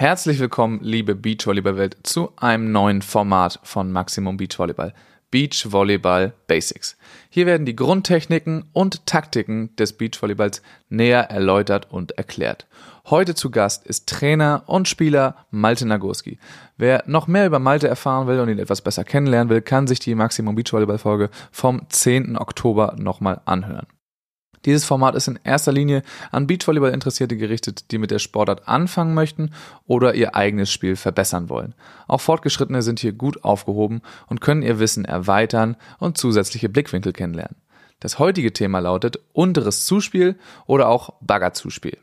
Herzlich willkommen, liebe Beachvolleyball-Welt, zu einem neuen Format von Maximum Beachvolleyball. Beachvolleyball Basics. Hier werden die Grundtechniken und Taktiken des Beachvolleyballs näher erläutert und erklärt. Heute zu Gast ist Trainer und Spieler Malte Nagurski. Wer noch mehr über Malte erfahren will und ihn etwas besser kennenlernen will, kann sich die Maximum Beachvolleyball Folge vom 10. Oktober nochmal anhören. Dieses Format ist in erster Linie an Beachvolleyball-Interessierte gerichtet, die mit der Sportart anfangen möchten oder ihr eigenes Spiel verbessern wollen. Auch Fortgeschrittene sind hier gut aufgehoben und können ihr Wissen erweitern und zusätzliche Blickwinkel kennenlernen. Das heutige Thema lautet unteres Zuspiel oder auch Baggerzuspiel.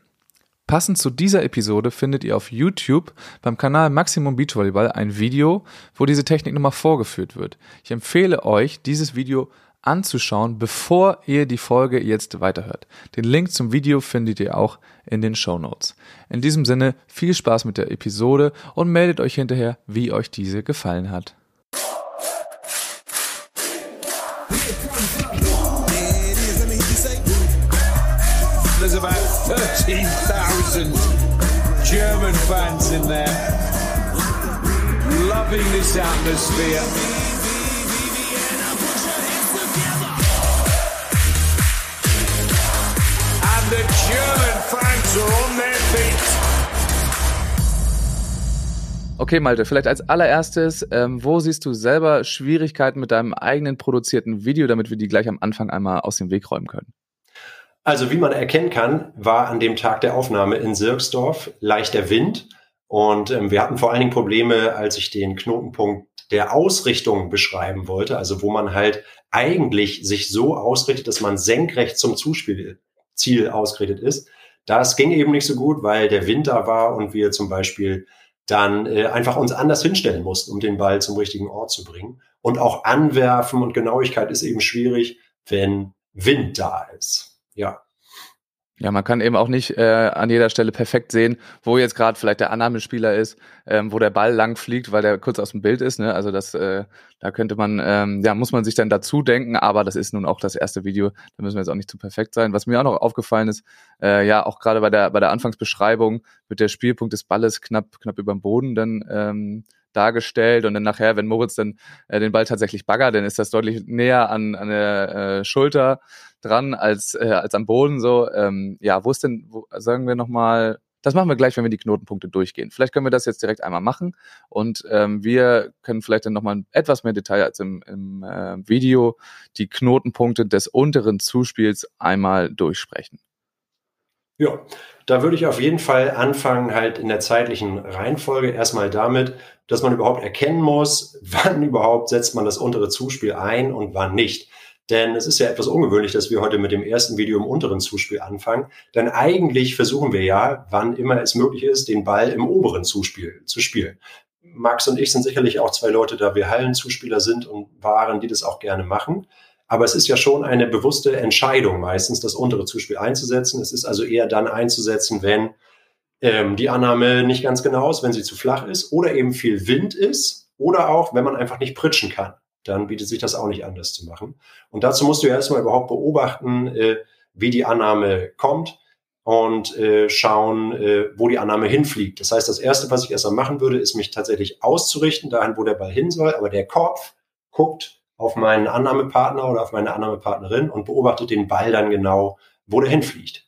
Passend zu dieser Episode findet ihr auf YouTube beim Kanal Maximum Beachvolleyball ein Video, wo diese Technik nochmal vorgeführt wird. Ich empfehle euch, dieses Video anzuschauen, bevor ihr die Folge jetzt weiterhört. Den Link zum Video findet ihr auch in den Show Notes. In diesem Sinne viel Spaß mit der Episode und meldet euch hinterher, wie euch diese gefallen hat. There's about 13,000 German fans in there, loving this atmosphere. The German fans are on their feet. Okay, Malte, vielleicht als allererstes, ähm, wo siehst du selber Schwierigkeiten mit deinem eigenen produzierten Video, damit wir die gleich am Anfang einmal aus dem Weg räumen können? Also wie man erkennen kann, war an dem Tag der Aufnahme in Sirksdorf leichter Wind und ähm, wir hatten vor allen Dingen Probleme, als ich den Knotenpunkt der Ausrichtung beschreiben wollte, also wo man halt eigentlich sich so ausrichtet, dass man senkrecht zum Zuspiel Ziel ausgerichtet ist. Das ging eben nicht so gut, weil der Winter war und wir zum Beispiel dann äh, einfach uns anders hinstellen mussten, um den Ball zum richtigen Ort zu bringen. Und auch Anwerfen und Genauigkeit ist eben schwierig, wenn Wind da ist. Ja. Ja, man kann eben auch nicht äh, an jeder Stelle perfekt sehen, wo jetzt gerade vielleicht der Annahmespieler ist, ähm, wo der Ball lang fliegt, weil der kurz aus dem Bild ist. Ne? Also das, äh, da könnte man, ähm, ja, muss man sich dann dazu denken, aber das ist nun auch das erste Video, da müssen wir jetzt auch nicht zu perfekt sein. Was mir auch noch aufgefallen ist, äh, ja, auch gerade bei der bei der Anfangsbeschreibung wird der Spielpunkt des Balles knapp knapp über dem Boden dann ähm, dargestellt und dann nachher, wenn Moritz dann äh, den Ball tatsächlich baggert, dann ist das deutlich näher an, an der äh, Schulter dran als, äh, als am Boden so. Ähm, ja, wo ist denn, wo, sagen wir nochmal, das machen wir gleich, wenn wir die Knotenpunkte durchgehen. Vielleicht können wir das jetzt direkt einmal machen und ähm, wir können vielleicht dann nochmal etwas mehr Detail als im, im äh, Video die Knotenpunkte des unteren Zuspiels einmal durchsprechen. Ja, da würde ich auf jeden Fall anfangen, halt in der zeitlichen Reihenfolge erstmal damit, dass man überhaupt erkennen muss, wann überhaupt setzt man das untere Zuspiel ein und wann nicht. Denn es ist ja etwas ungewöhnlich, dass wir heute mit dem ersten Video im unteren Zuspiel anfangen. Denn eigentlich versuchen wir ja, wann immer es möglich ist, den Ball im oberen Zuspiel zu spielen. Max und ich sind sicherlich auch zwei Leute, da wir Hallenzuspieler sind und waren, die das auch gerne machen. Aber es ist ja schon eine bewusste Entscheidung meistens, das untere Zuspiel einzusetzen. Es ist also eher dann einzusetzen, wenn ähm, die Annahme nicht ganz genau ist, wenn sie zu flach ist oder eben viel Wind ist oder auch, wenn man einfach nicht pritschen kann dann bietet sich das auch nicht anders zu machen. Und dazu musst du ja erstmal überhaupt beobachten, äh, wie die Annahme kommt und äh, schauen, äh, wo die Annahme hinfliegt. Das heißt, das Erste, was ich erstmal machen würde, ist mich tatsächlich auszurichten, dahin, wo der Ball hin soll. Aber der Kopf guckt auf meinen Annahmepartner oder auf meine Annahmepartnerin und beobachtet den Ball dann genau, wo der hinfliegt.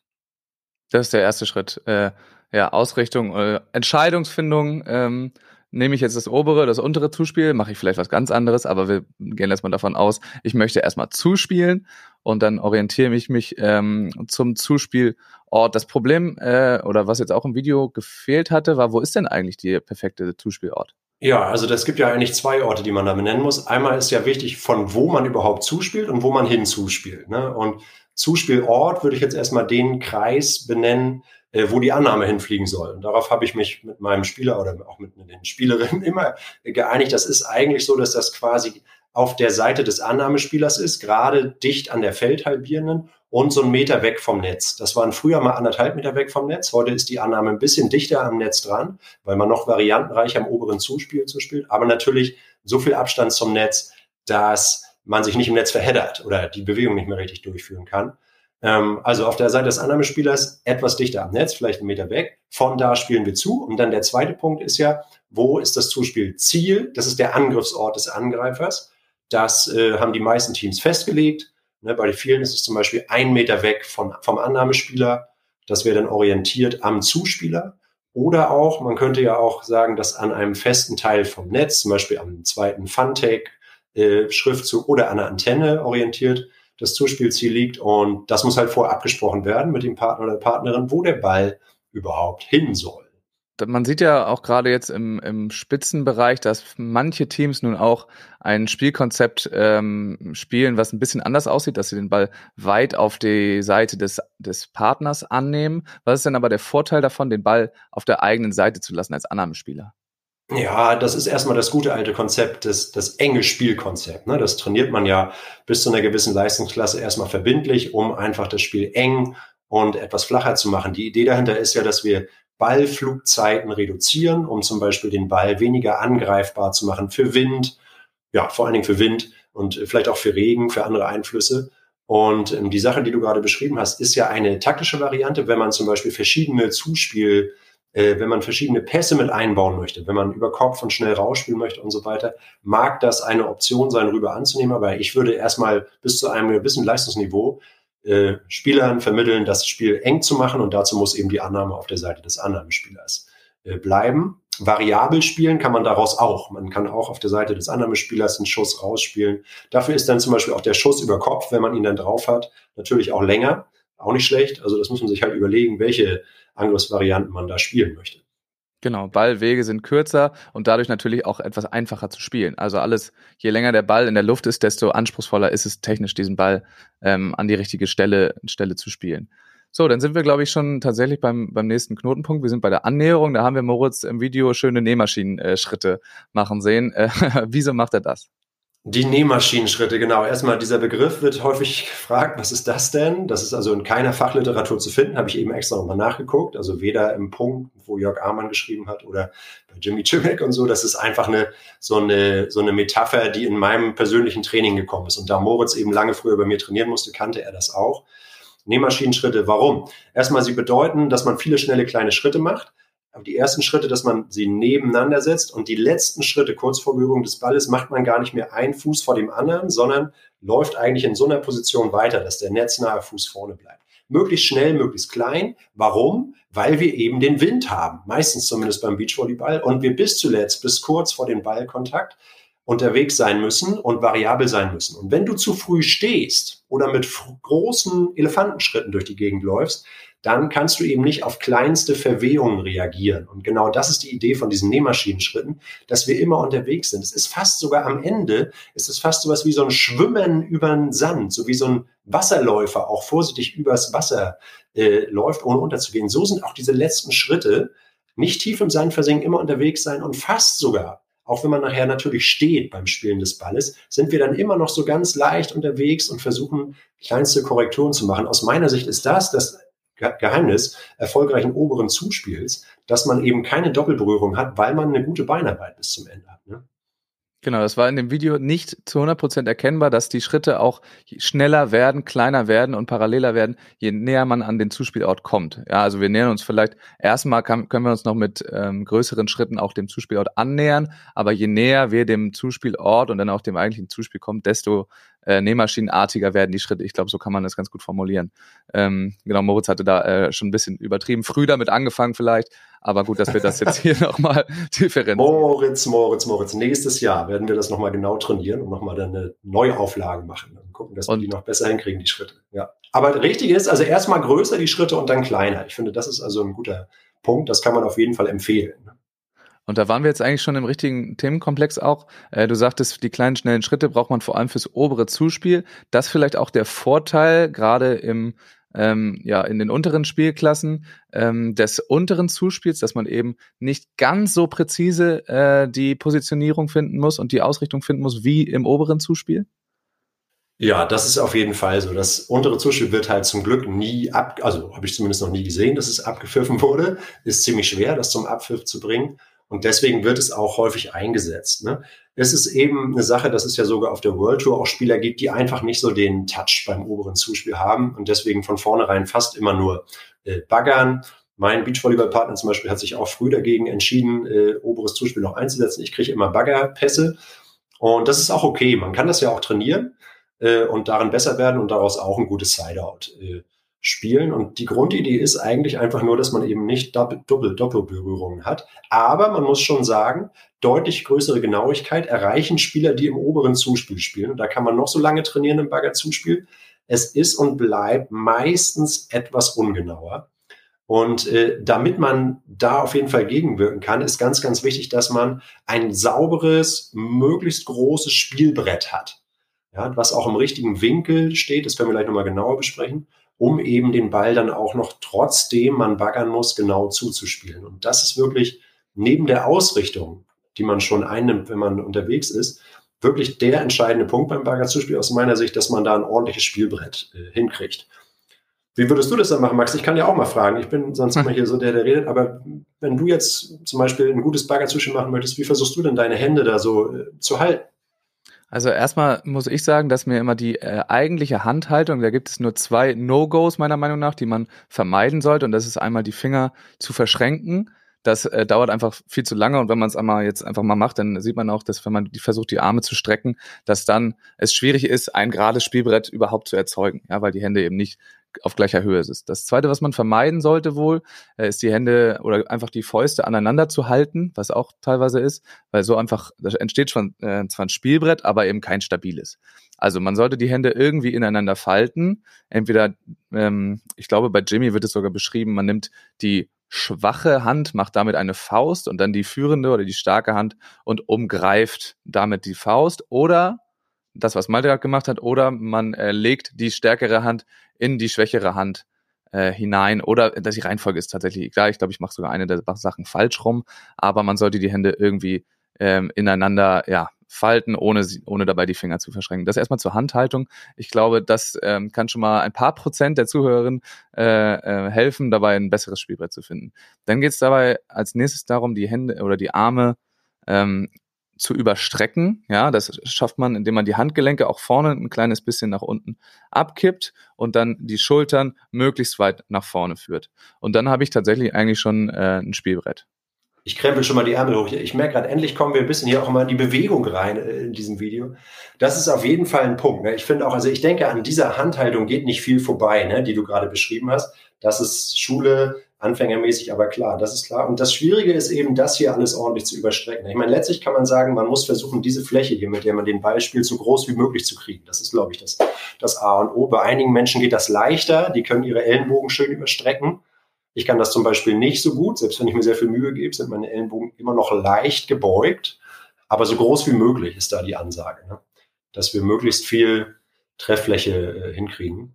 Das ist der erste Schritt. Äh, ja, Ausrichtung, äh, Entscheidungsfindung. Ähm nehme ich jetzt das obere, das untere Zuspiel, mache ich vielleicht was ganz anderes, aber wir gehen erstmal davon aus, ich möchte erstmal zuspielen und dann orientiere ich mich ähm, zum Zuspielort. Das Problem, äh, oder was jetzt auch im Video gefehlt hatte, war, wo ist denn eigentlich der perfekte Zuspielort? Ja, also das gibt ja eigentlich zwei Orte, die man da benennen muss. Einmal ist ja wichtig, von wo man überhaupt zuspielt und wo man hinzuspielt. Ne? Und Zuspielort würde ich jetzt erstmal den Kreis benennen, wo die Annahme hinfliegen soll. Und darauf habe ich mich mit meinem Spieler oder auch mit den Spielerinnen immer geeinigt. Das ist eigentlich so, dass das quasi auf der Seite des Annahmespielers ist, gerade dicht an der Feldhalbierenden und so einen Meter weg vom Netz. Das waren früher mal anderthalb Meter weg vom Netz. Heute ist die Annahme ein bisschen dichter am Netz dran, weil man noch variantenreich am oberen Zuspiel zuspielt. Aber natürlich so viel Abstand zum Netz, dass man sich nicht im Netz verheddert oder die Bewegung nicht mehr richtig durchführen kann. Ähm, also auf der Seite des Annahmespielers etwas dichter am Netz, vielleicht einen Meter weg. Von da spielen wir zu. Und dann der zweite Punkt ist ja, wo ist das Zuspiel Ziel? Das ist der Angriffsort des Angreifers. Das äh, haben die meisten Teams festgelegt. Ne, bei vielen ist es zum Beispiel ein Meter weg von, vom Annahmespieler. Das wäre dann orientiert am Zuspieler. Oder auch, man könnte ja auch sagen, dass an einem festen Teil vom Netz, zum Beispiel am zweiten Funtech, äh, Schriftzug oder an einer Antenne orientiert, das Zuspielziel liegt. Und das muss halt vorher abgesprochen werden mit dem Partner oder der Partnerin, wo der Ball überhaupt hin soll man sieht ja auch gerade jetzt im, im Spitzenbereich, dass manche Teams nun auch ein Spielkonzept ähm, spielen, was ein bisschen anders aussieht, dass sie den Ball weit auf die Seite des, des Partners annehmen. Was ist denn aber der Vorteil davon, den Ball auf der eigenen Seite zu lassen als Annahmespieler? Ja, das ist erstmal das gute alte Konzept, das, das enge Spielkonzept. Ne? Das trainiert man ja bis zu einer gewissen Leistungsklasse erstmal verbindlich, um einfach das Spiel eng und etwas flacher zu machen. Die Idee dahinter ist ja, dass wir Ballflugzeiten reduzieren, um zum Beispiel den Ball weniger angreifbar zu machen für Wind, ja, vor allen Dingen für Wind und vielleicht auch für Regen, für andere Einflüsse. Und ähm, die Sache, die du gerade beschrieben hast, ist ja eine taktische Variante, wenn man zum Beispiel verschiedene Zuspiel, äh, wenn man verschiedene Pässe mit einbauen möchte, wenn man über Kopf und schnell rausspielen möchte und so weiter, mag das eine Option sein, rüber anzunehmen. Aber ich würde erstmal bis zu einem gewissen Leistungsniveau äh, Spielern vermitteln, das Spiel eng zu machen und dazu muss eben die Annahme auf der Seite des Annahmespielers äh, bleiben. Variabel spielen kann man daraus auch. Man kann auch auf der Seite des Annahmespielers einen Schuss rausspielen. Dafür ist dann zum Beispiel auch der Schuss über Kopf, wenn man ihn dann drauf hat, natürlich auch länger. Auch nicht schlecht. Also das muss man sich halt überlegen, welche Angriffsvarianten man da spielen möchte. Genau, Ballwege sind kürzer und dadurch natürlich auch etwas einfacher zu spielen. Also alles, je länger der Ball in der Luft ist, desto anspruchsvoller ist es technisch, diesen Ball ähm, an die richtige Stelle, Stelle zu spielen. So, dann sind wir, glaube ich, schon tatsächlich beim, beim nächsten Knotenpunkt. Wir sind bei der Annäherung. Da haben wir Moritz im Video schöne Nähmaschinen-Schritte äh, machen sehen. Äh, wieso macht er das? Die Nähmaschinenschritte, genau. Erstmal dieser Begriff wird häufig gefragt, was ist das denn? Das ist also in keiner Fachliteratur zu finden, habe ich eben extra nochmal nachgeguckt. Also weder im Punkt, wo Jörg Amann geschrieben hat oder bei Jimmy Chimek und so. Das ist einfach eine, so eine, so eine Metapher, die in meinem persönlichen Training gekommen ist. Und da Moritz eben lange früher bei mir trainieren musste, kannte er das auch. Nähmaschinenschritte, warum? Erstmal, sie bedeuten, dass man viele schnelle kleine Schritte macht die ersten Schritte, dass man sie nebeneinander setzt und die letzten Schritte kurz vor Berührung des Balles macht man gar nicht mehr einen Fuß vor dem anderen, sondern läuft eigentlich in so einer Position weiter, dass der netznahe Fuß vorne bleibt. Möglichst schnell, möglichst klein. Warum? Weil wir eben den Wind haben, meistens zumindest beim Beachvolleyball und wir bis zuletzt, bis kurz vor dem Ballkontakt unterwegs sein müssen und variabel sein müssen. Und wenn du zu früh stehst oder mit großen Elefantenschritten durch die Gegend läufst, dann kannst du eben nicht auf kleinste Verwehungen reagieren. Und genau das ist die Idee von diesen Nähmaschinenschritten, dass wir immer unterwegs sind. Es ist fast sogar am Ende, es ist fast sowas wie so ein Schwimmen über den Sand, so wie so ein Wasserläufer auch vorsichtig übers Wasser äh, läuft, ohne unterzugehen. So sind auch diese letzten Schritte, nicht tief im Sand versinken, immer unterwegs sein und fast sogar auch wenn man nachher natürlich steht beim Spielen des Balles, sind wir dann immer noch so ganz leicht unterwegs und versuchen, kleinste Korrekturen zu machen. Aus meiner Sicht ist das das Geheimnis erfolgreichen oberen Zuspiels, dass man eben keine Doppelberührung hat, weil man eine gute Beinarbeit bis zum Ende hat. Ne? Genau, das war in dem Video nicht zu 100% erkennbar, dass die Schritte auch schneller werden, kleiner werden und paralleler werden, je näher man an den Zuspielort kommt. Ja, also wir nähern uns vielleicht, erstmal kann, können wir uns noch mit ähm, größeren Schritten auch dem Zuspielort annähern, aber je näher wir dem Zuspielort und dann auch dem eigentlichen Zuspiel kommen, desto äh, nähmaschinenartiger werden die Schritte. Ich glaube, so kann man das ganz gut formulieren. Ähm, genau, Moritz hatte da äh, schon ein bisschen übertrieben, früh damit angefangen vielleicht, aber gut, dass wir das jetzt hier nochmal differenzieren. Moritz, Moritz, Moritz. Nächstes Jahr werden wir das nochmal genau trainieren und nochmal dann eine Neuauflage machen und gucken, dass und wir die noch besser hinkriegen, die Schritte. Ja. Aber richtig ist, also erstmal größer die Schritte und dann kleiner. Ich finde, das ist also ein guter Punkt. Das kann man auf jeden Fall empfehlen. Und da waren wir jetzt eigentlich schon im richtigen Themenkomplex auch. Äh, du sagtest, die kleinen, schnellen Schritte braucht man vor allem fürs obere Zuspiel. Das vielleicht auch der Vorteil, gerade im ähm, ja, in den unteren Spielklassen ähm, des unteren Zuspiels, dass man eben nicht ganz so präzise äh, die Positionierung finden muss und die Ausrichtung finden muss wie im oberen Zuspiel? Ja, das ist auf jeden Fall so. Das untere Zuspiel wird halt zum Glück nie ab, also habe ich zumindest noch nie gesehen, dass es abgepfiffen wurde. Ist ziemlich schwer, das zum Abpfiff zu bringen. Und deswegen wird es auch häufig eingesetzt. Ne? Es ist eben eine Sache, dass es ja sogar auf der World Tour auch Spieler gibt, die einfach nicht so den Touch beim oberen Zuspiel haben und deswegen von vornherein fast immer nur äh, baggern. Mein Beachvolleyballpartner zum Beispiel hat sich auch früh dagegen entschieden, äh, oberes Zuspiel noch einzusetzen. Ich kriege immer Baggerpässe und das ist auch okay. Man kann das ja auch trainieren äh, und darin besser werden und daraus auch ein gutes Sideout äh, spielen. Und die Grundidee ist eigentlich einfach nur, dass man eben nicht Doppel-Doppelberührungen hat. Aber man muss schon sagen, deutlich größere Genauigkeit erreichen Spieler, die im oberen Zuspiel spielen. Und da kann man noch so lange trainieren im Bagger-Zuspiel. Es ist und bleibt meistens etwas ungenauer. Und äh, damit man da auf jeden Fall gegenwirken kann, ist ganz, ganz wichtig, dass man ein sauberes, möglichst großes Spielbrett hat. Ja, was auch im richtigen Winkel steht, das werden wir gleich nochmal genauer besprechen um eben den Ball dann auch noch trotzdem man baggern muss, genau zuzuspielen. Und das ist wirklich neben der Ausrichtung, die man schon einnimmt, wenn man unterwegs ist, wirklich der entscheidende Punkt beim Baggerzuspiel aus meiner Sicht, dass man da ein ordentliches Spielbrett äh, hinkriegt. Wie würdest du das dann machen, Max? Ich kann ja auch mal fragen. Ich bin sonst immer hier so der, der redet. Aber wenn du jetzt zum Beispiel ein gutes Baggerzuspiel machen möchtest, wie versuchst du denn deine Hände da so äh, zu halten? Also erstmal muss ich sagen, dass mir immer die äh, eigentliche Handhaltung, da gibt es nur zwei No-Gos meiner Meinung nach, die man vermeiden sollte. Und das ist einmal die Finger zu verschränken. Das äh, dauert einfach viel zu lange und wenn man es einmal jetzt einfach mal macht, dann sieht man auch, dass wenn man die versucht, die Arme zu strecken, dass dann es schwierig ist, ein gerades Spielbrett überhaupt zu erzeugen, ja, weil die Hände eben nicht auf gleicher Höhe ist. Das zweite, was man vermeiden sollte wohl, äh, ist die Hände oder einfach die Fäuste aneinander zu halten, was auch teilweise ist, weil so einfach, da entsteht schon äh, zwar ein Spielbrett, aber eben kein stabiles. Also man sollte die Hände irgendwie ineinander falten. Entweder, ähm, ich glaube, bei Jimmy wird es sogar beschrieben, man nimmt die schwache Hand, macht damit eine Faust und dann die führende oder die starke Hand und umgreift damit die Faust. Oder das, was Malte gerade gemacht hat, oder man äh, legt die stärkere Hand in die schwächere Hand äh, hinein. Oder dass die Reihenfolge ist tatsächlich egal. Ich glaube, ich mache sogar eine der Sachen falsch rum, aber man sollte die Hände irgendwie ähm, ineinander ja, falten, ohne, ohne dabei die Finger zu verschränken. Das erstmal zur Handhaltung. Ich glaube, das ähm, kann schon mal ein paar Prozent der Zuhörerinnen äh, äh, helfen, dabei ein besseres Spielbrett zu finden. Dann geht es dabei als nächstes darum, die Hände oder die Arme ähm, zu überstrecken. Ja, das schafft man, indem man die Handgelenke auch vorne ein kleines bisschen nach unten abkippt und dann die Schultern möglichst weit nach vorne führt. Und dann habe ich tatsächlich eigentlich schon äh, ein Spielbrett. Ich krempel schon mal die Ärmel hoch. Ich merke gerade, endlich kommen wir ein bisschen hier auch mal in die Bewegung rein äh, in diesem Video. Das ist auf jeden Fall ein Punkt. Ne? Ich finde auch, also ich denke, an dieser Handhaltung geht nicht viel vorbei, ne, die du gerade beschrieben hast. Das ist Schule, anfängermäßig, aber klar, das ist klar. Und das Schwierige ist eben, das hier alles ordentlich zu überstrecken. Ich meine, letztlich kann man sagen, man muss versuchen, diese Fläche hier, mit der man den Ball spielt, so groß wie möglich zu kriegen. Das ist, glaube ich, das, das A und O. Bei einigen Menschen geht das leichter, die können ihre Ellenbogen schön überstrecken. Ich kann das zum Beispiel nicht so gut, selbst wenn ich mir sehr viel Mühe gebe, sind meine Ellenbogen immer noch leicht gebeugt. Aber so groß wie möglich ist da die Ansage, ne? dass wir möglichst viel Trefffläche äh, hinkriegen.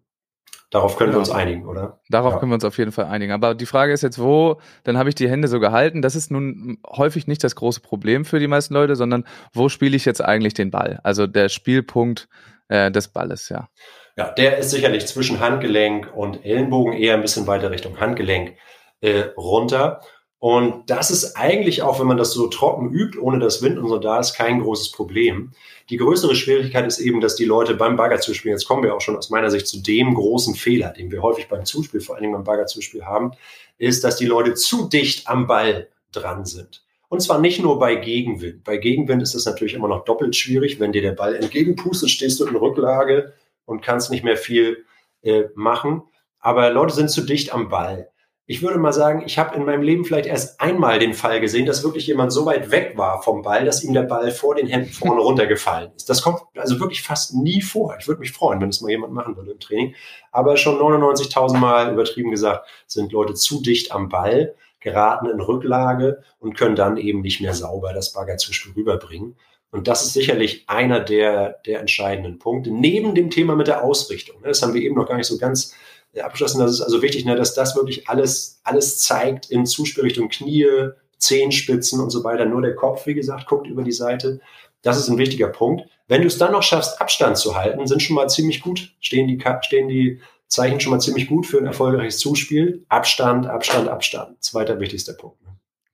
Darauf können genau. wir uns einigen, oder? Darauf ja. können wir uns auf jeden Fall einigen. Aber die Frage ist jetzt, wo, dann habe ich die Hände so gehalten. Das ist nun häufig nicht das große Problem für die meisten Leute, sondern wo spiele ich jetzt eigentlich den Ball? Also der Spielpunkt äh, des Balles, ja. Ja, der ist sicherlich zwischen Handgelenk und Ellenbogen eher ein bisschen weiter Richtung Handgelenk äh, runter. Und das ist eigentlich auch, wenn man das so trocken übt, ohne das Wind und so da ist, kein großes Problem. Die größere Schwierigkeit ist eben, dass die Leute beim Baggerzuspiel, jetzt kommen wir auch schon aus meiner Sicht zu dem großen Fehler, den wir häufig beim Zuspiel, vor allen Dingen beim Baggerzuspiel haben, ist, dass die Leute zu dicht am Ball dran sind. Und zwar nicht nur bei Gegenwind. Bei Gegenwind ist es natürlich immer noch doppelt schwierig. Wenn dir der Ball entgegenpustet, stehst du in Rücklage und kannst nicht mehr viel äh, machen. Aber Leute sind zu dicht am Ball ich würde mal sagen, ich habe in meinem Leben vielleicht erst einmal den Fall gesehen, dass wirklich jemand so weit weg war vom Ball, dass ihm der Ball vor den Händen vorne runtergefallen ist. Das kommt also wirklich fast nie vor. Ich würde mich freuen, wenn es mal jemand machen würde im Training. Aber schon 99.000 Mal übertrieben gesagt, sind Leute zu dicht am Ball, geraten in Rücklage und können dann eben nicht mehr sauber das Bagger zwischen rüberbringen. Und das ist sicherlich einer der, der entscheidenden Punkte, neben dem Thema mit der Ausrichtung. Das haben wir eben noch gar nicht so ganz abgeschlossen. Das ist also wichtig, ne, dass das wirklich alles, alles zeigt in Zuspielrichtung Knie, Zehenspitzen und so weiter. Nur der Kopf, wie gesagt, guckt über die Seite. Das ist ein wichtiger Punkt. Wenn du es dann noch schaffst, Abstand zu halten, sind schon mal ziemlich gut, stehen die, stehen die Zeichen schon mal ziemlich gut für ein erfolgreiches Zuspiel. Abstand, Abstand, Abstand. Zweiter wichtigster Punkt.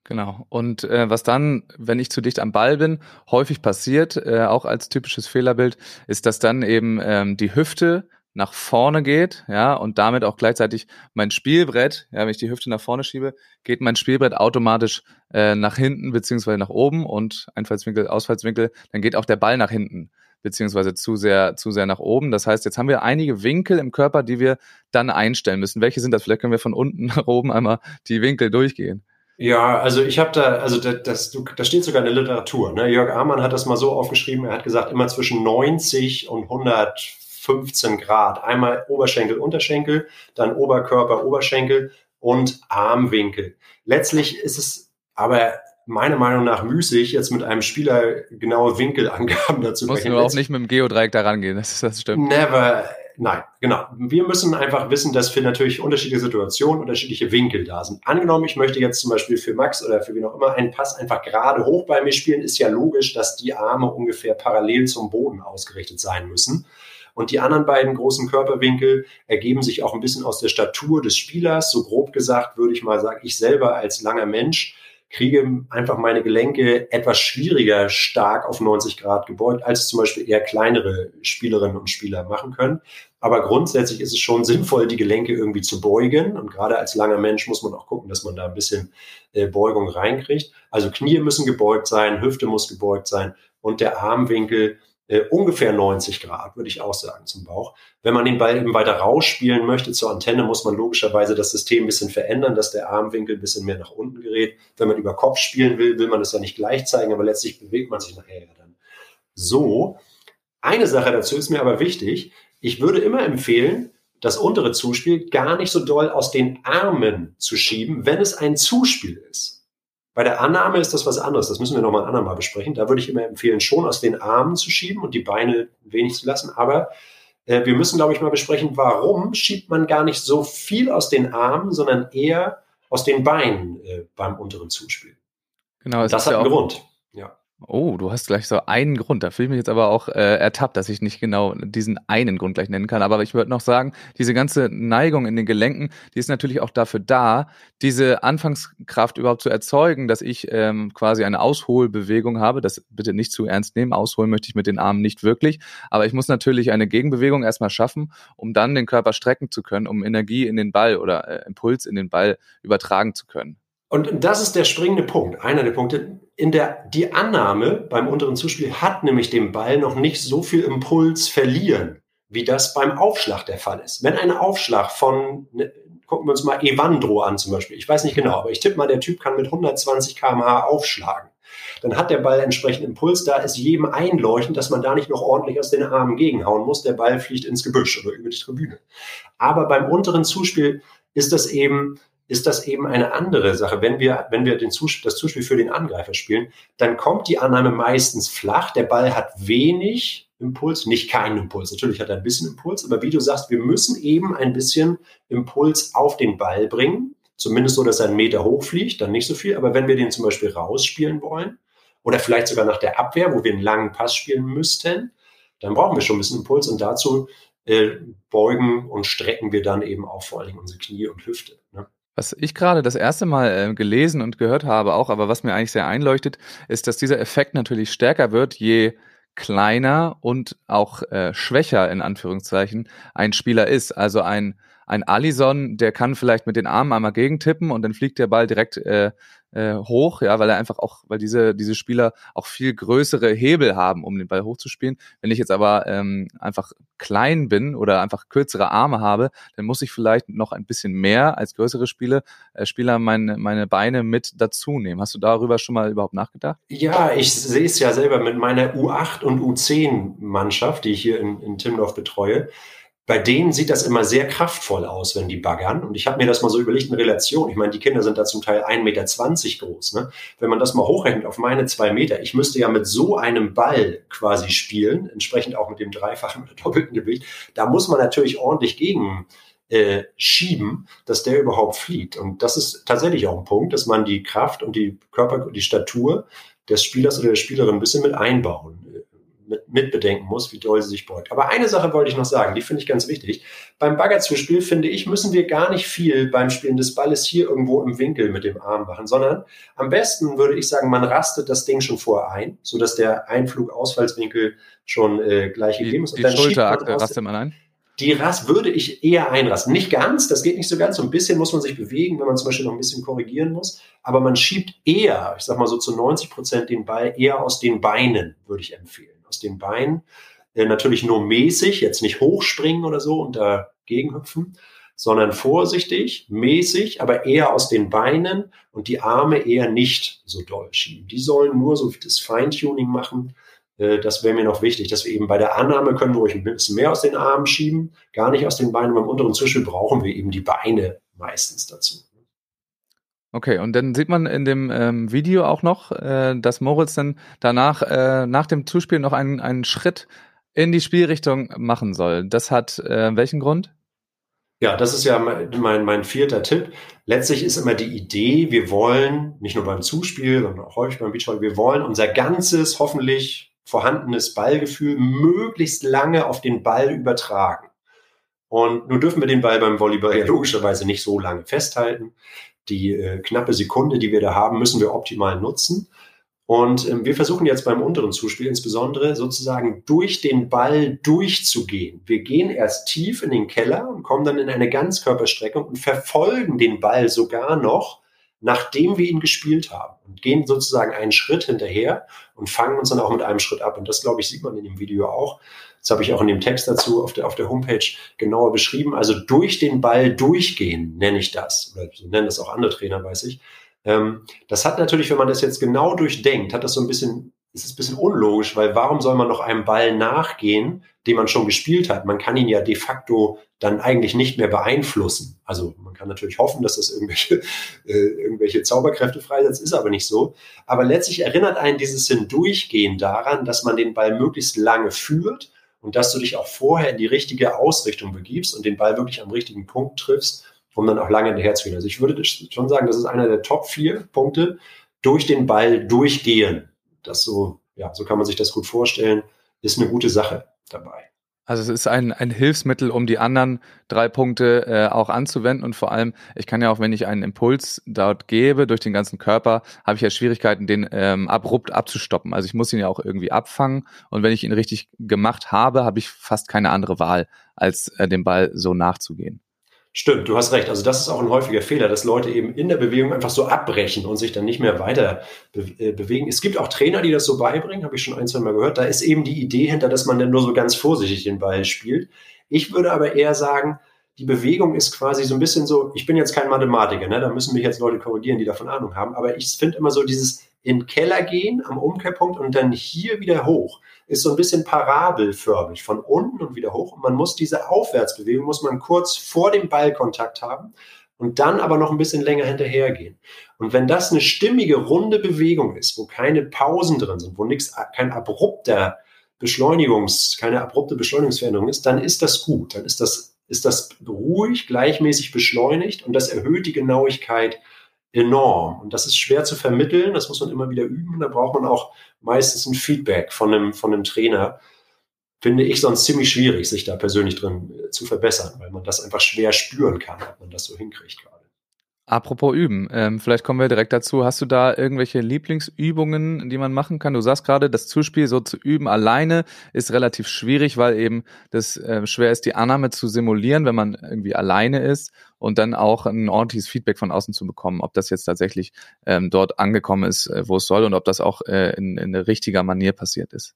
Genau. Und äh, was dann, wenn ich zu dicht am Ball bin, häufig passiert, äh, auch als typisches Fehlerbild, ist, dass dann eben ähm, die Hüfte nach vorne geht, ja, und damit auch gleichzeitig mein Spielbrett, ja, wenn ich die Hüfte nach vorne schiebe, geht mein Spielbrett automatisch äh, nach hinten beziehungsweise nach oben und Einfallswinkel, Ausfallswinkel, dann geht auch der Ball nach hinten beziehungsweise zu sehr, zu sehr nach oben. Das heißt, jetzt haben wir einige Winkel im Körper, die wir dann einstellen müssen. Welche sind das? Vielleicht können wir von unten nach oben einmal die Winkel durchgehen. Ja, also ich habe da, also da, das, du, da steht sogar eine Literatur. Ne? Jörg Amann hat das mal so aufgeschrieben, er hat gesagt, immer zwischen 90 und 115 Grad. Einmal Oberschenkel, Unterschenkel, dann Oberkörper, Oberschenkel und Armwinkel. Letztlich ist es aber meiner Meinung nach müßig, jetzt mit einem Spieler genaue Winkelangaben dazu Muss nur auch nicht mit dem Geodreieck da rangehen, das, das stimmt. Never, Nein, genau. Wir müssen einfach wissen, dass für natürlich unterschiedliche Situationen unterschiedliche Winkel da sind. Angenommen, ich möchte jetzt zum Beispiel für Max oder für wen auch immer einen Pass einfach gerade hoch bei mir spielen, ist ja logisch, dass die Arme ungefähr parallel zum Boden ausgerichtet sein müssen. Und die anderen beiden großen Körperwinkel ergeben sich auch ein bisschen aus der Statur des Spielers. So grob gesagt würde ich mal sagen, ich selber als langer Mensch kriege einfach meine Gelenke etwas schwieriger stark auf 90 Grad gebeugt, als zum Beispiel eher kleinere Spielerinnen und Spieler machen können. Aber grundsätzlich ist es schon sinnvoll, die Gelenke irgendwie zu beugen. Und gerade als langer Mensch muss man auch gucken, dass man da ein bisschen äh, Beugung reinkriegt. Also Knie müssen gebeugt sein, Hüfte muss gebeugt sein und der Armwinkel äh, ungefähr 90 Grad, würde ich auch sagen, zum Bauch. Wenn man den Ball eben weiter rausspielen möchte zur Antenne, muss man logischerweise das System ein bisschen verändern, dass der Armwinkel ein bisschen mehr nach unten gerät. Wenn man über Kopf spielen will, will man das ja nicht gleich zeigen, aber letztlich bewegt man sich nachher ja dann. So. Eine Sache dazu ist mir aber wichtig. Ich würde immer empfehlen, das untere Zuspiel gar nicht so doll aus den Armen zu schieben, wenn es ein Zuspiel ist. Bei der Annahme ist das was anderes. Das müssen wir nochmal ein andermal besprechen. Da würde ich immer empfehlen, schon aus den Armen zu schieben und die Beine wenig zu lassen. Aber äh, wir müssen, glaube ich, mal besprechen, warum schiebt man gar nicht so viel aus den Armen, sondern eher aus den Beinen äh, beim unteren Zuspiel. Genau, das hat ja einen Grund. Ja. Oh, du hast gleich so einen Grund. Da fühle ich mich jetzt aber auch äh, ertappt, dass ich nicht genau diesen einen Grund gleich nennen kann. Aber ich würde noch sagen, diese ganze Neigung in den Gelenken, die ist natürlich auch dafür da, diese Anfangskraft überhaupt zu erzeugen, dass ich ähm, quasi eine Ausholbewegung habe. Das bitte nicht zu ernst nehmen. Ausholen möchte ich mit den Armen nicht wirklich. Aber ich muss natürlich eine Gegenbewegung erstmal schaffen, um dann den Körper strecken zu können, um Energie in den Ball oder äh, Impuls in den Ball übertragen zu können. Und das ist der springende Punkt, einer der Punkte. In der, die Annahme beim unteren Zuspiel hat nämlich dem Ball noch nicht so viel Impuls verlieren, wie das beim Aufschlag der Fall ist. Wenn ein Aufschlag von, ne, gucken wir uns mal Evandro an zum Beispiel. Ich weiß nicht genau, aber ich tippe mal, der Typ kann mit 120 kmh aufschlagen. Dann hat der Ball entsprechend Impuls. Da ist jedem einleuchtend, dass man da nicht noch ordentlich aus den Armen gegenhauen muss. Der Ball fliegt ins Gebüsch oder über die Tribüne. Aber beim unteren Zuspiel ist das eben ist das eben eine andere Sache. Wenn wir, wenn wir den Zuspiel, das Zuspiel für den Angreifer spielen, dann kommt die Annahme meistens flach. Der Ball hat wenig Impuls, nicht keinen Impuls. Natürlich hat er ein bisschen Impuls, aber wie du sagst, wir müssen eben ein bisschen Impuls auf den Ball bringen. Zumindest so, dass er einen Meter hoch fliegt, dann nicht so viel. Aber wenn wir den zum Beispiel rausspielen wollen oder vielleicht sogar nach der Abwehr, wo wir einen langen Pass spielen müssten, dann brauchen wir schon ein bisschen Impuls und dazu äh, beugen und strecken wir dann eben auch vor allen Dingen unsere Knie und Hüfte. Ne? Was ich gerade das erste Mal äh, gelesen und gehört habe auch, aber was mir eigentlich sehr einleuchtet, ist, dass dieser Effekt natürlich stärker wird, je kleiner und auch äh, schwächer in Anführungszeichen ein Spieler ist. Also ein ein Allison, der kann vielleicht mit den Armen einmal gegentippen und dann fliegt der Ball direkt äh, äh, hoch, ja, weil er einfach auch, weil diese, diese Spieler auch viel größere Hebel haben, um den Ball hochzuspielen. Wenn ich jetzt aber ähm, einfach klein bin oder einfach kürzere Arme habe, dann muss ich vielleicht noch ein bisschen mehr als größere Spiele, äh, Spieler meine, meine Beine mit dazu nehmen. Hast du darüber schon mal überhaupt nachgedacht? Ja, ich sehe es ja selber mit meiner U8 und U10-Mannschaft, die ich hier in, in Timdorf betreue bei denen sieht das immer sehr kraftvoll aus, wenn die baggern. Und ich habe mir das mal so überlegt in Relation. Ich meine, die Kinder sind da zum Teil 1,20 Meter groß. Ne? Wenn man das mal hochrechnet auf meine zwei Meter, ich müsste ja mit so einem Ball quasi spielen, entsprechend auch mit dem dreifachen oder doppelten Gewicht. Da muss man natürlich ordentlich gegen äh, schieben, dass der überhaupt fliegt. Und das ist tatsächlich auch ein Punkt, dass man die Kraft und die Körper, die Statur des Spielers oder der Spielerin ein bisschen mit einbauen mit, mitbedenken muss, wie doll sie sich beugt. Aber eine Sache wollte ich noch sagen, die finde ich ganz wichtig. Beim Baggerzuspiel, finde ich, müssen wir gar nicht viel beim Spielen des Balles hier irgendwo im Winkel mit dem Arm machen, sondern am besten würde ich sagen, man rastet das Ding schon vorher ein, sodass der Einflug-Ausfallswinkel schon äh, gleich gegeben ist. Und die dann Schulterakte rastet man ein? Die Rast würde ich eher einrasten. Nicht ganz, das geht nicht so ganz. So ein bisschen muss man sich bewegen, wenn man zum Beispiel noch ein bisschen korrigieren muss. Aber man schiebt eher, ich sag mal so zu 90 Prozent den Ball eher aus den Beinen, würde ich empfehlen. Aus den Beinen. Äh, natürlich nur mäßig, jetzt nicht hochspringen oder so und dagegen hüpfen, sondern vorsichtig, mäßig, aber eher aus den Beinen und die Arme eher nicht so doll schieben. Die sollen nur so das Feintuning machen äh, das wäre mir noch wichtig, dass wir eben bei der Annahme können wir ruhig ein bisschen mehr aus den Armen schieben, gar nicht aus den Beinen. Beim unteren Zwischel brauchen wir eben die Beine meistens dazu. Okay, und dann sieht man in dem ähm, Video auch noch, äh, dass Moritz dann danach, äh, nach dem Zuspiel noch einen, einen Schritt in die Spielrichtung machen soll. Das hat äh, welchen Grund? Ja, das ist ja mein, mein vierter Tipp. Letztlich ist immer die Idee, wir wollen, nicht nur beim Zuspiel, sondern auch häufig beim Beachvolleyball, wir wollen unser ganzes, hoffentlich vorhandenes Ballgefühl möglichst lange auf den Ball übertragen. Und nun dürfen wir den Ball beim Volleyball ja logischerweise nicht so lange festhalten. Die äh, knappe Sekunde, die wir da haben, müssen wir optimal nutzen. Und ähm, wir versuchen jetzt beim unteren Zuspiel insbesondere sozusagen durch den Ball durchzugehen. Wir gehen erst tief in den Keller und kommen dann in eine Ganzkörperstreckung und verfolgen den Ball sogar noch nachdem wir ihn gespielt haben und gehen sozusagen einen Schritt hinterher und fangen uns dann auch mit einem Schritt ab. Und das, glaube ich, sieht man in dem Video auch. Das habe ich auch in dem Text dazu auf der, auf der Homepage genauer beschrieben. Also durch den Ball durchgehen, nenne ich das. Oder so nennen das auch andere Trainer, weiß ich. Ähm, das hat natürlich, wenn man das jetzt genau durchdenkt, hat das so ein bisschen es ist ein bisschen unlogisch, weil warum soll man noch einem Ball nachgehen, den man schon gespielt hat? Man kann ihn ja de facto dann eigentlich nicht mehr beeinflussen. Also man kann natürlich hoffen, dass das irgendwelche, äh, irgendwelche Zauberkräfte freisetzt, ist aber nicht so. Aber letztlich erinnert einen dieses Hindurchgehen daran, dass man den Ball möglichst lange führt und dass du dich auch vorher in die richtige Ausrichtung begibst und den Ball wirklich am richtigen Punkt triffst, um dann auch lange hinterher zu gehen. Also ich würde schon sagen, das ist einer der Top vier Punkte, durch den Ball durchgehen das so, ja, so kann man sich das gut vorstellen, ist eine gute Sache dabei. Also es ist ein, ein Hilfsmittel, um die anderen drei Punkte äh, auch anzuwenden und vor allem, ich kann ja auch, wenn ich einen Impuls dort gebe durch den ganzen Körper, habe ich ja Schwierigkeiten, den ähm, abrupt abzustoppen. Also ich muss ihn ja auch irgendwie abfangen und wenn ich ihn richtig gemacht habe, habe ich fast keine andere Wahl, als äh, dem Ball so nachzugehen. Stimmt, du hast recht. Also das ist auch ein häufiger Fehler, dass Leute eben in der Bewegung einfach so abbrechen und sich dann nicht mehr weiter äh, bewegen. Es gibt auch Trainer, die das so beibringen, habe ich schon ein, zwei Mal gehört. Da ist eben die Idee hinter, dass man dann nur so ganz vorsichtig den Ball spielt. Ich würde aber eher sagen, die Bewegung ist quasi so ein bisschen so, ich bin jetzt kein Mathematiker, ne? da müssen mich jetzt Leute korrigieren, die davon Ahnung haben, aber ich finde immer so dieses in den Keller gehen am Umkehrpunkt und dann hier wieder hoch ist so ein bisschen parabelförmig von unten und wieder hoch. Und man muss diese Aufwärtsbewegung, muss man kurz vor dem Ballkontakt haben und dann aber noch ein bisschen länger hinterhergehen. Und wenn das eine stimmige, runde Bewegung ist, wo keine Pausen drin sind, wo nichts, kein abrupter Beschleunigungs, keine abrupte Beschleunigungsveränderung ist, dann ist das gut. Dann ist das, ist das ruhig, gleichmäßig beschleunigt und das erhöht die Genauigkeit enorm. Und das ist schwer zu vermitteln, das muss man immer wieder üben. Da braucht man auch meistens ein Feedback von einem, von einem Trainer. Finde ich sonst ziemlich schwierig, sich da persönlich drin äh, zu verbessern, weil man das einfach schwer spüren kann, ob man das so hinkriegt gerade. Apropos üben, ähm, vielleicht kommen wir direkt dazu. Hast du da irgendwelche Lieblingsübungen, die man machen kann? Du sagst gerade, das Zuspiel so zu üben alleine ist relativ schwierig, weil eben das äh, schwer ist, die Annahme zu simulieren, wenn man irgendwie alleine ist und dann auch ein ordentliches Feedback von außen zu bekommen, ob das jetzt tatsächlich ähm, dort angekommen ist, äh, wo es soll und ob das auch äh, in, in richtiger Manier passiert ist.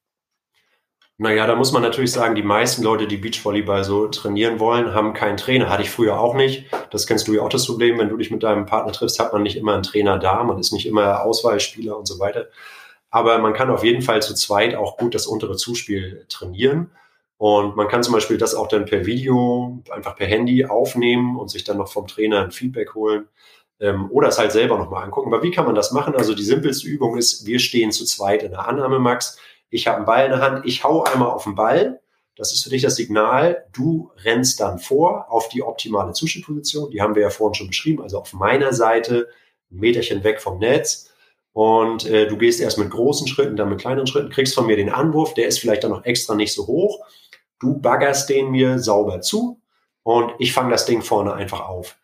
Naja, da muss man natürlich sagen, die meisten Leute, die Beachvolleyball so trainieren wollen, haben keinen Trainer. Hatte ich früher auch nicht. Das kennst du ja auch das Problem. Wenn du dich mit deinem Partner triffst, hat man nicht immer einen Trainer da. Man ist nicht immer Auswahlspieler und so weiter. Aber man kann auf jeden Fall zu zweit auch gut das untere Zuspiel trainieren. Und man kann zum Beispiel das auch dann per Video, einfach per Handy aufnehmen und sich dann noch vom Trainer ein Feedback holen. Ähm, oder es halt selber nochmal angucken. Aber wie kann man das machen? Also die simpelste Übung ist, wir stehen zu zweit in der Annahme, Max ich habe einen Ball in der Hand, ich hau einmal auf den Ball. Das ist für dich das Signal. Du rennst dann vor auf die optimale Zuschnittposition. Die haben wir ja vorhin schon beschrieben. Also auf meiner Seite, ein Meterchen weg vom Netz. Und äh, du gehst erst mit großen Schritten, dann mit kleineren Schritten, kriegst von mir den Anwurf, der ist vielleicht dann noch extra nicht so hoch. Du baggerst den mir sauber zu und ich fange das Ding vorne einfach auf.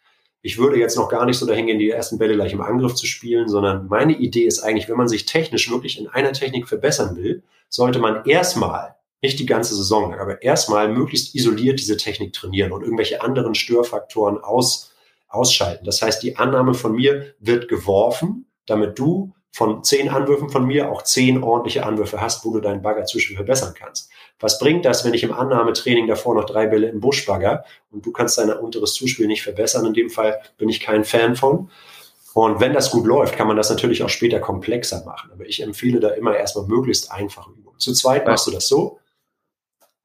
Ich würde jetzt noch gar nicht so dahin gehen, die ersten Bälle gleich im Angriff zu spielen, sondern meine Idee ist eigentlich, wenn man sich technisch wirklich in einer Technik verbessern will, sollte man erstmal, nicht die ganze Saison aber erstmal möglichst isoliert diese Technik trainieren und irgendwelche anderen Störfaktoren aus, ausschalten. Das heißt, die Annahme von mir wird geworfen, damit du von zehn Anwürfen von mir auch zehn ordentliche Anwürfe hast, wo du deinen Bagger zwischen verbessern kannst. Was bringt das, wenn ich im Annahmetraining davor noch drei Bälle im Busch bagger und du kannst dein unteres Zuspiel nicht verbessern? In dem Fall bin ich kein Fan von. Und wenn das gut läuft, kann man das natürlich auch später komplexer machen. Aber ich empfehle da immer erstmal möglichst einfache Übungen. Zu zweit machst du das so.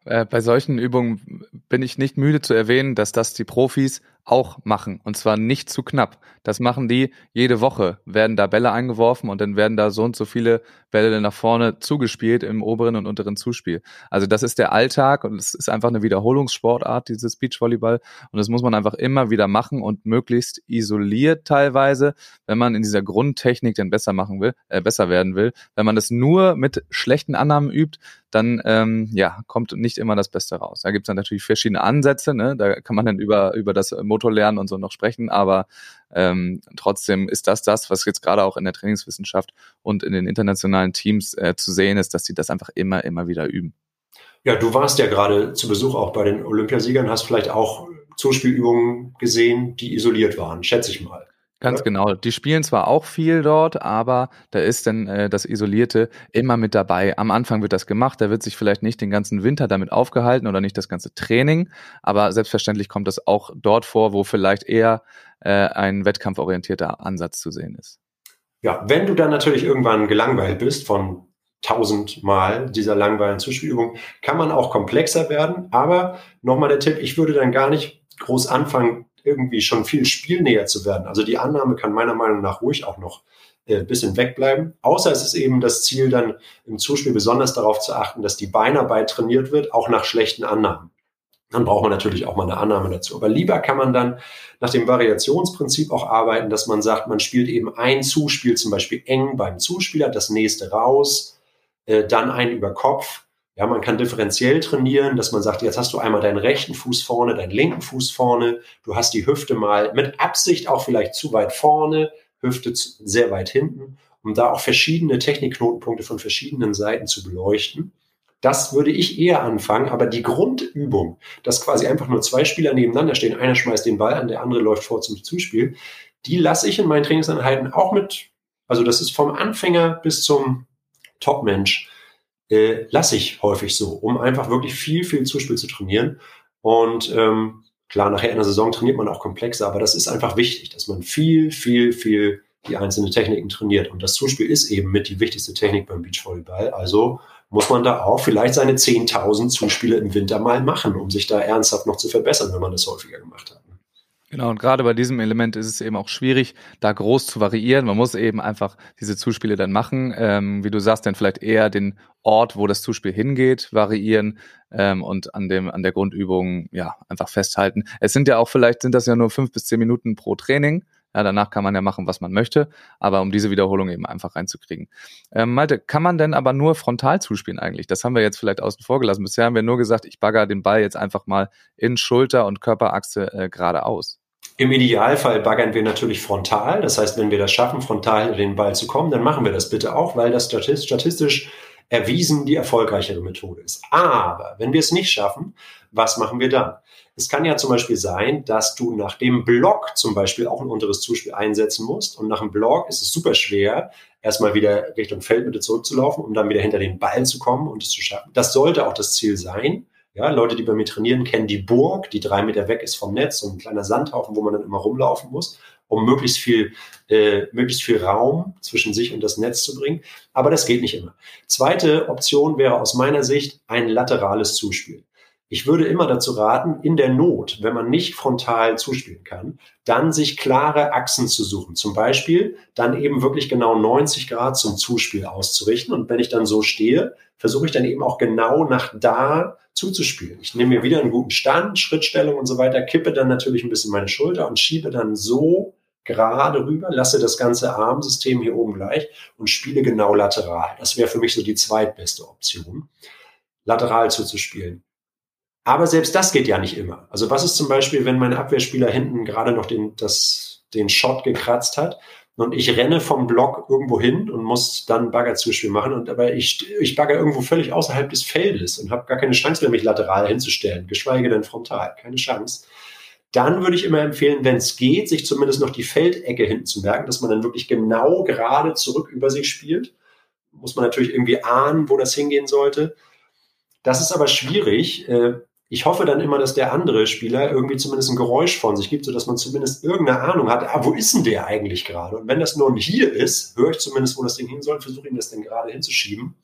Äh, bei solchen Übungen bin ich nicht müde zu erwähnen, dass das die Profis auch machen. Und zwar nicht zu knapp. Das machen die jede Woche. Werden da Bälle eingeworfen und dann werden da so und so viele Bälle nach vorne zugespielt im oberen und unteren Zuspiel. Also das ist der Alltag und es ist einfach eine Wiederholungssportart, dieses Beachvolleyball. Und das muss man einfach immer wieder machen und möglichst isoliert teilweise, wenn man in dieser Grundtechnik dann besser machen will, äh, besser werden will. Wenn man das nur mit schlechten Annahmen übt, dann ähm, ja, kommt nicht immer das Beste raus. Da gibt es dann natürlich verschiedene Ansätze, ne? da kann man dann über, über das Motorlernen und so noch sprechen, aber ähm, trotzdem ist das das, was jetzt gerade auch in der Trainingswissenschaft und in den internationalen Teams äh, zu sehen ist, dass sie das einfach immer, immer wieder üben. Ja, du warst ja gerade zu Besuch auch bei den Olympiasiegern, hast vielleicht auch Zuspielübungen gesehen, die isoliert waren, schätze ich mal. Ganz ja. genau. Die spielen zwar auch viel dort, aber da ist dann äh, das Isolierte immer mit dabei. Am Anfang wird das gemacht, da wird sich vielleicht nicht den ganzen Winter damit aufgehalten oder nicht das ganze Training, aber selbstverständlich kommt das auch dort vor, wo vielleicht eher äh, ein wettkampforientierter Ansatz zu sehen ist. Ja, wenn du dann natürlich irgendwann gelangweilt bist von tausendmal dieser langweiligen Zuspielübung, kann man auch komplexer werden. Aber nochmal der Tipp, ich würde dann gar nicht groß anfangen, irgendwie schon viel spielnäher zu werden. Also die Annahme kann meiner Meinung nach ruhig auch noch äh, bisschen wegbleiben. Außer es ist eben das Ziel, dann im Zuspiel besonders darauf zu achten, dass die Beinarbeit trainiert wird, auch nach schlechten Annahmen. Dann braucht man natürlich auch mal eine Annahme dazu. Aber lieber kann man dann nach dem Variationsprinzip auch arbeiten, dass man sagt, man spielt eben ein Zuspiel zum Beispiel eng beim Zuspieler, das nächste raus, äh, dann ein über Kopf ja, man kann differenziell trainieren, dass man sagt, jetzt hast du einmal deinen rechten Fuß vorne, deinen linken Fuß vorne, du hast die Hüfte mal mit Absicht auch vielleicht zu weit vorne, Hüfte sehr weit hinten, um da auch verschiedene Technikknotenpunkte von verschiedenen Seiten zu beleuchten. Das würde ich eher anfangen, aber die Grundübung, dass quasi einfach nur zwei Spieler nebeneinander stehen, einer schmeißt den Ball an, der andere läuft vor zum Zuspiel, die lasse ich in meinen Trainingseinheiten auch mit, also das ist vom Anfänger bis zum Topmensch äh, lasse ich häufig so, um einfach wirklich viel, viel Zuspiel zu trainieren. Und ähm, klar, nachher in der Saison trainiert man auch komplexer, aber das ist einfach wichtig, dass man viel, viel, viel die einzelnen Techniken trainiert. Und das Zuspiel ist eben mit die wichtigste Technik beim Beachvolleyball. Also muss man da auch vielleicht seine 10.000 Zuspiele im Winter mal machen, um sich da ernsthaft noch zu verbessern, wenn man das häufiger gemacht hat. Genau, und gerade bei diesem Element ist es eben auch schwierig, da groß zu variieren. Man muss eben einfach diese Zuspiele dann machen. Ähm, wie du sagst, dann vielleicht eher den Ort, wo das Zuspiel hingeht, variieren ähm, und an dem an der Grundübung ja einfach festhalten. Es sind ja auch vielleicht sind das ja nur fünf bis zehn Minuten pro Training. Ja, danach kann man ja machen, was man möchte, aber um diese Wiederholung eben einfach reinzukriegen. Ähm, Malte, kann man denn aber nur frontal zuspielen eigentlich? Das haben wir jetzt vielleicht außen vor gelassen. Bisher haben wir nur gesagt, ich bagger den Ball jetzt einfach mal in Schulter und Körperachse äh, geradeaus. Im Idealfall baggern wir natürlich frontal. Das heißt, wenn wir das schaffen, frontal in den Ball zu kommen, dann machen wir das bitte auch, weil das statistisch erwiesen die erfolgreichere Methode ist. Aber wenn wir es nicht schaffen, was machen wir dann? Es kann ja zum Beispiel sein, dass du nach dem Block zum Beispiel auch ein unteres Zuspiel einsetzen musst. Und nach dem Block ist es super schwer, erstmal wieder Richtung Feldmitte zurückzulaufen, um dann wieder hinter den Ball zu kommen und es zu schaffen. Das sollte auch das Ziel sein. Ja, Leute, die bei mir trainieren, kennen die Burg, die drei Meter weg ist vom Netz, so ein kleiner Sandhaufen, wo man dann immer rumlaufen muss, um möglichst viel, äh, möglichst viel Raum zwischen sich und das Netz zu bringen. Aber das geht nicht immer. Zweite Option wäre aus meiner Sicht ein laterales Zuspiel. Ich würde immer dazu raten, in der Not, wenn man nicht frontal zuspielen kann, dann sich klare Achsen zu suchen. Zum Beispiel dann eben wirklich genau 90 Grad zum Zuspiel auszurichten. Und wenn ich dann so stehe, versuche ich dann eben auch genau nach da zuzuspielen. Ich nehme mir wieder einen guten Stand, Schrittstellung und so weiter, kippe dann natürlich ein bisschen meine Schulter und schiebe dann so gerade rüber, lasse das ganze Armsystem hier oben gleich und spiele genau lateral. Das wäre für mich so die zweitbeste Option, lateral zuzuspielen. Aber selbst das geht ja nicht immer. Also was ist zum Beispiel, wenn mein Abwehrspieler hinten gerade noch den, das, den Shot gekratzt hat und ich renne vom Block irgendwo hin und muss dann Baggerzuspiel machen und aber ich, ich bagger irgendwo völlig außerhalb des Feldes und habe gar keine Chance mehr, mich lateral hinzustellen, geschweige denn frontal, keine Chance. Dann würde ich immer empfehlen, wenn es geht, sich zumindest noch die Feldecke hinten zu merken, dass man dann wirklich genau gerade zurück über sich spielt. Muss man natürlich irgendwie ahnen, wo das hingehen sollte. Das ist aber schwierig. Äh, ich hoffe dann immer, dass der andere Spieler irgendwie zumindest ein Geräusch von sich gibt, sodass man zumindest irgendeine Ahnung hat, ah, wo ist denn der eigentlich gerade? Und wenn das nur ein Hier ist, höre ich zumindest, wo das Ding hin soll, versuche ihm das dann gerade hinzuschieben.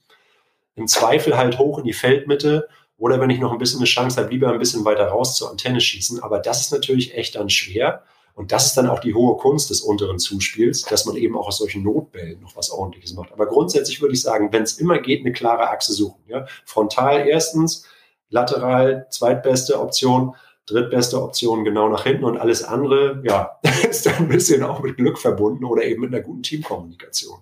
Im Zweifel halt hoch in die Feldmitte oder wenn ich noch ein bisschen eine Chance habe, lieber ein bisschen weiter raus zur Antenne schießen. Aber das ist natürlich echt dann schwer. Und das ist dann auch die hohe Kunst des unteren Zuspiels, dass man eben auch aus solchen Notbällen noch was Ordentliches macht. Aber grundsätzlich würde ich sagen, wenn es immer geht, eine klare Achse suchen. Ja? Frontal erstens, lateral zweitbeste Option, drittbeste Option genau nach hinten und alles andere, ja, ist dann ein bisschen auch mit Glück verbunden oder eben mit einer guten Teamkommunikation.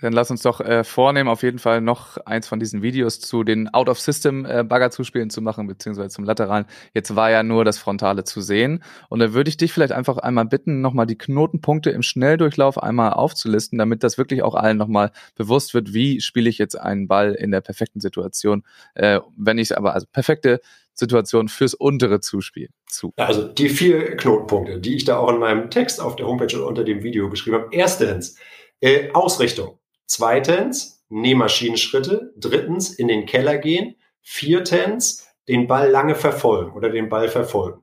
Dann lass uns doch äh, vornehmen, auf jeden Fall noch eins von diesen Videos zu den Out-of-System-Bagger-Zuspielen äh, zu machen, beziehungsweise zum Lateralen. Jetzt war ja nur das Frontale zu sehen. Und da würde ich dich vielleicht einfach einmal bitten, nochmal die Knotenpunkte im Schnelldurchlauf einmal aufzulisten, damit das wirklich auch allen nochmal bewusst wird, wie spiele ich jetzt einen Ball in der perfekten Situation, äh, wenn ich aber, also perfekte Situation fürs untere Zuspiel zu. Also die vier Knotenpunkte, die ich da auch in meinem Text auf der Homepage oder unter dem Video beschrieben habe. Erstens, äh, Ausrichtung. Zweitens, Nähmaschinenschritte. Drittens, in den Keller gehen. Viertens, den Ball lange verfolgen oder den Ball verfolgen.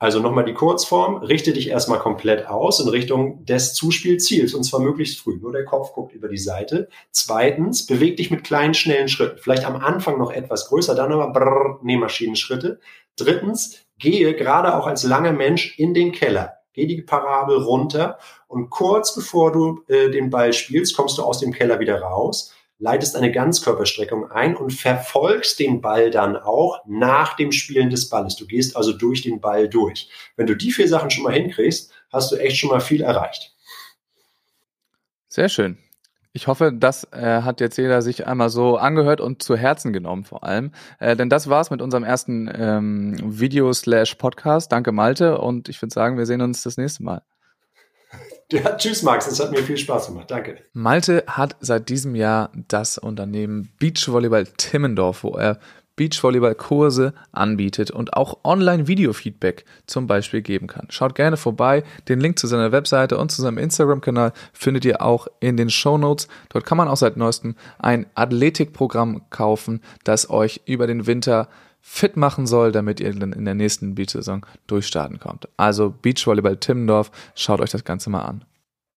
Also nochmal die Kurzform, richte dich erstmal komplett aus in Richtung des Zuspielziels und zwar möglichst früh. Nur der Kopf guckt über die Seite. Zweitens, beweg dich mit kleinen, schnellen Schritten. Vielleicht am Anfang noch etwas größer, dann aber brrr, Nähmaschinenschritte. Drittens, gehe gerade auch als langer Mensch in den Keller geh die Parabel runter und kurz bevor du äh, den Ball spielst, kommst du aus dem Keller wieder raus, leitest eine Ganzkörperstreckung ein und verfolgst den Ball dann auch nach dem Spielen des Balles. Du gehst also durch den Ball durch. Wenn du die vier Sachen schon mal hinkriegst, hast du echt schon mal viel erreicht. Sehr schön. Ich hoffe, das äh, hat jetzt jeder sich einmal so angehört und zu Herzen genommen vor allem. Äh, denn das war's mit unserem ersten ähm, Video-Slash-Podcast. Danke Malte und ich würde sagen, wir sehen uns das nächste Mal. Ja, tschüss Max, es hat mir viel Spaß gemacht. Danke. Malte hat seit diesem Jahr das Unternehmen Beachvolleyball Timmendorf, wo er Beachvolleyball-Kurse anbietet und auch Online-Video-Feedback zum Beispiel geben kann. Schaut gerne vorbei. Den Link zu seiner Webseite und zu seinem Instagram-Kanal findet ihr auch in den Show Notes. Dort kann man auch seit neuestem ein Athletikprogramm kaufen, das euch über den Winter fit machen soll, damit ihr dann in der nächsten Beach-Saison durchstarten kommt. Also Beachvolleyball Timmendorf, schaut euch das Ganze mal an.